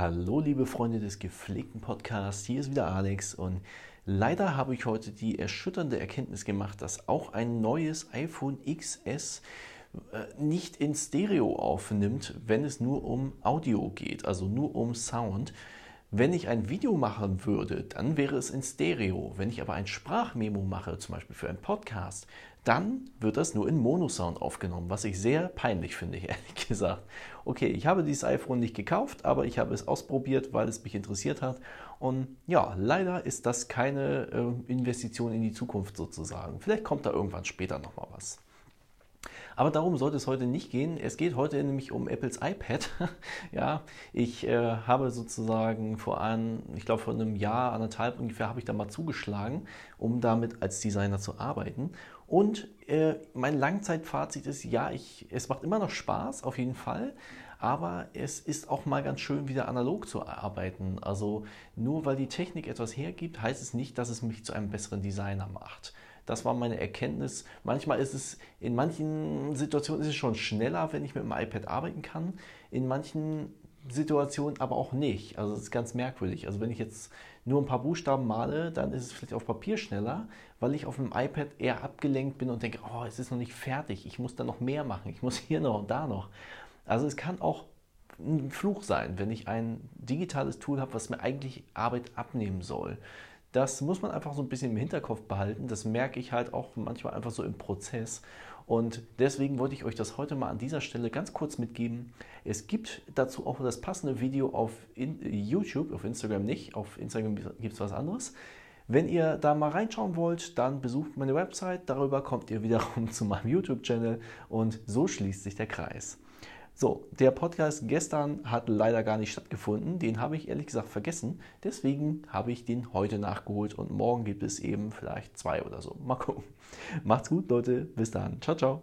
Hallo liebe Freunde des gepflegten Podcasts, hier ist wieder Alex und leider habe ich heute die erschütternde Erkenntnis gemacht, dass auch ein neues iPhone XS äh, nicht in Stereo aufnimmt, wenn es nur um Audio geht, also nur um Sound. Wenn ich ein Video machen würde, dann wäre es in Stereo. Wenn ich aber ein Sprachmemo mache, zum Beispiel für einen Podcast, dann wird das nur in Monosound aufgenommen, was ich sehr peinlich finde, ehrlich gesagt. Okay, ich habe dieses iPhone nicht gekauft, aber ich habe es ausprobiert, weil es mich interessiert hat. Und ja, leider ist das keine äh, Investition in die Zukunft sozusagen. Vielleicht kommt da irgendwann später nochmal was. Aber darum sollte es heute nicht gehen. Es geht heute nämlich um Apples iPad. ja, ich äh, habe sozusagen vor einem, ich glaube vor einem Jahr, anderthalb ungefähr, habe ich da mal zugeschlagen, um damit als Designer zu arbeiten. Und äh, mein Langzeitfazit ist, ja, ich, es macht immer noch Spaß, auf jeden Fall. Aber es ist auch mal ganz schön, wieder analog zu arbeiten. Also nur weil die Technik etwas hergibt, heißt es nicht, dass es mich zu einem besseren Designer macht. Das war meine Erkenntnis. Manchmal ist es, in manchen Situationen ist es schon schneller, wenn ich mit dem iPad arbeiten kann. In manchen Situationen aber auch nicht. Also es ist ganz merkwürdig. Also wenn ich jetzt nur ein paar Buchstaben male, dann ist es vielleicht auf Papier schneller, weil ich auf dem iPad eher abgelenkt bin und denke, oh, es ist noch nicht fertig, ich muss da noch mehr machen, ich muss hier noch und da noch. Also es kann auch ein Fluch sein, wenn ich ein digitales Tool habe, was mir eigentlich Arbeit abnehmen soll. Das muss man einfach so ein bisschen im Hinterkopf behalten. Das merke ich halt auch manchmal einfach so im Prozess. Und deswegen wollte ich euch das heute mal an dieser Stelle ganz kurz mitgeben. Es gibt dazu auch das passende Video auf YouTube, auf Instagram nicht. Auf Instagram gibt es was anderes. Wenn ihr da mal reinschauen wollt, dann besucht meine Website. Darüber kommt ihr wiederum zu meinem YouTube-Channel und so schließt sich der Kreis. So, der Podcast gestern hat leider gar nicht stattgefunden. Den habe ich ehrlich gesagt vergessen. Deswegen habe ich den heute nachgeholt und morgen gibt es eben vielleicht zwei oder so. Mal gucken. Macht's gut, Leute. Bis dann. Ciao, ciao.